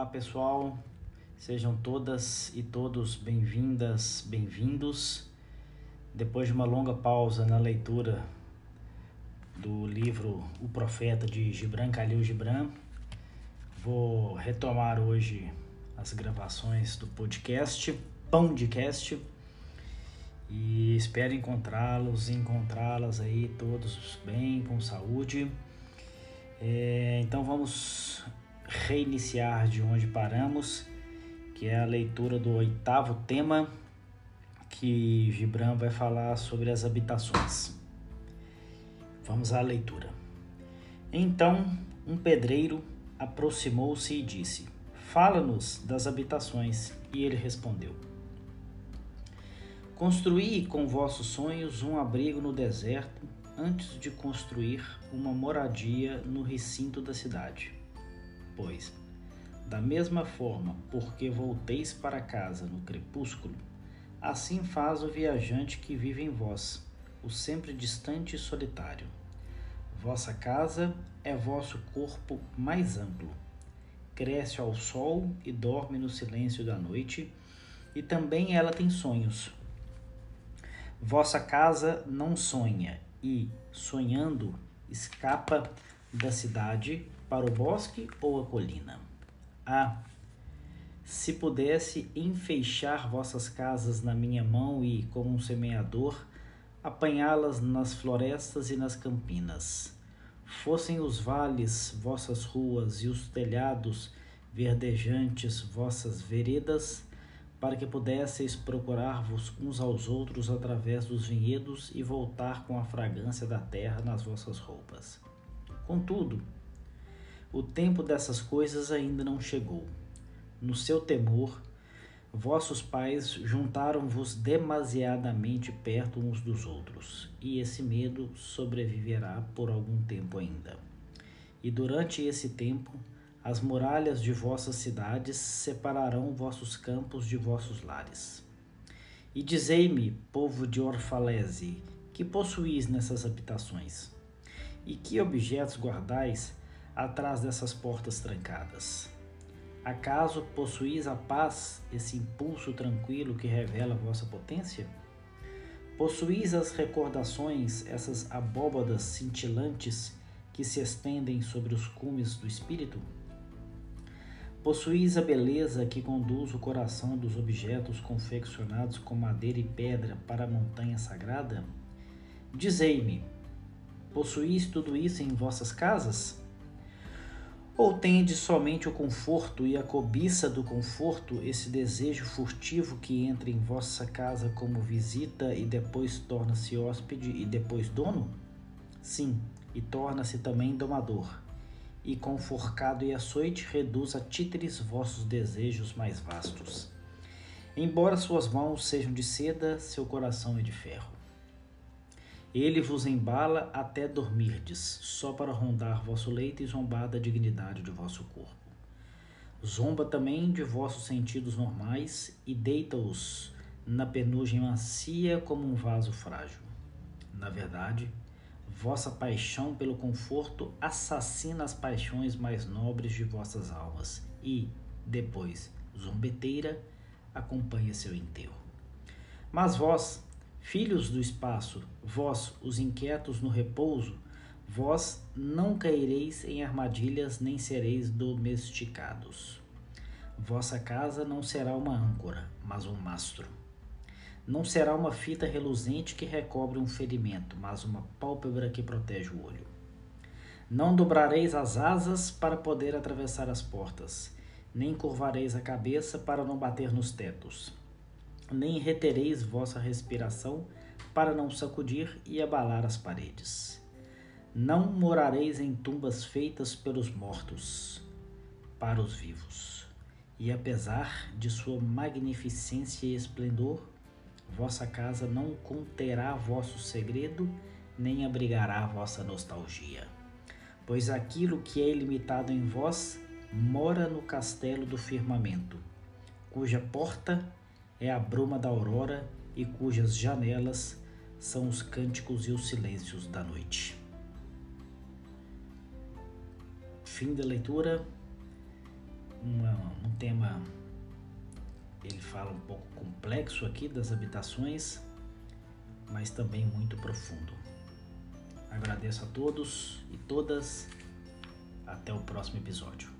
Olá pessoal, sejam todas e todos bem-vindas, bem-vindos. Depois de uma longa pausa na leitura do livro O Profeta de Gibran Khalil Gibran, vou retomar hoje as gravações do podcast Pão de Cast e espero encontrá-los e encontrá-las aí todos bem, com saúde. É, então vamos reiniciar de onde paramos, que é a leitura do oitavo tema, que Gibran vai falar sobre as habitações. Vamos à leitura. Então um pedreiro aproximou-se e disse: Fala-nos das habitações. E ele respondeu: Construí com vossos sonhos um abrigo no deserto antes de construir uma moradia no recinto da cidade. Pois, da mesma forma, porque volteis para casa no crepúsculo, assim faz o viajante que vive em vós, o sempre distante e solitário. Vossa casa é vosso corpo mais amplo. Cresce ao sol e dorme no silêncio da noite, e também ela tem sonhos. Vossa casa não sonha, e, sonhando, escapa da cidade para o bosque ou a colina. Ah, se pudesse enfeixar vossas casas na minha mão e, como um semeador, apanhá-las nas florestas e nas campinas. Fossem os vales vossas ruas e os telhados verdejantes vossas veredas, para que pudesseis procurar-vos uns aos outros através dos vinhedos e voltar com a fragrância da terra nas vossas roupas. Contudo, o tempo dessas coisas ainda não chegou. No seu temor, vossos pais juntaram-vos demasiadamente perto uns dos outros, e esse medo sobreviverá por algum tempo ainda. E durante esse tempo, as muralhas de vossas cidades separarão vossos campos de vossos lares. E dizei-me, povo de Orfalese, que possuís nessas habitações? E que objetos guardais atrás dessas portas trancadas? Acaso possuís a paz, esse impulso tranquilo que revela vossa potência? Possuís as recordações, essas abóbadas cintilantes que se estendem sobre os cumes do espírito? Possuís a beleza que conduz o coração dos objetos confeccionados com madeira e pedra para a montanha sagrada? Dizei-me, possuís tudo isso em vossas casas? Ou tendes somente o conforto e a cobiça do conforto, esse desejo furtivo que entra em vossa casa como visita e depois torna-se hóspede e depois dono? Sim, e torna-se também domador e com forcado e açoite reduz a títeres vossos desejos mais vastos. Embora suas mãos sejam de seda, seu coração é de ferro. Ele vos embala até dormirdes, só para rondar vosso leito e zombar da dignidade de vosso corpo. Zomba também de vossos sentidos normais e deita-os na penugem macia como um vaso frágil. Na verdade, Vossa paixão pelo conforto assassina as paixões mais nobres de vossas almas e, depois, zombeteira, acompanha seu enterro. Mas vós, filhos do espaço, vós, os inquietos no repouso, vós não caireis em armadilhas nem sereis domesticados. Vossa casa não será uma âncora, mas um mastro. Não será uma fita reluzente que recobre um ferimento, mas uma pálpebra que protege o olho. Não dobrareis as asas para poder atravessar as portas, nem curvareis a cabeça para não bater nos tetos, nem retereis vossa respiração para não sacudir e abalar as paredes. Não morareis em tumbas feitas pelos mortos, para os vivos. E apesar de sua magnificência e esplendor, Vossa casa não conterá vosso segredo, nem abrigará vossa nostalgia. Pois aquilo que é ilimitado em vós mora no castelo do firmamento, cuja porta é a bruma da aurora e cujas janelas são os cânticos e os silêncios da noite. Fim da leitura. uma, um tema, ele fala um pouco complexo aqui das habitações, mas também muito profundo. Agradeço a todos e todas. Até o próximo episódio.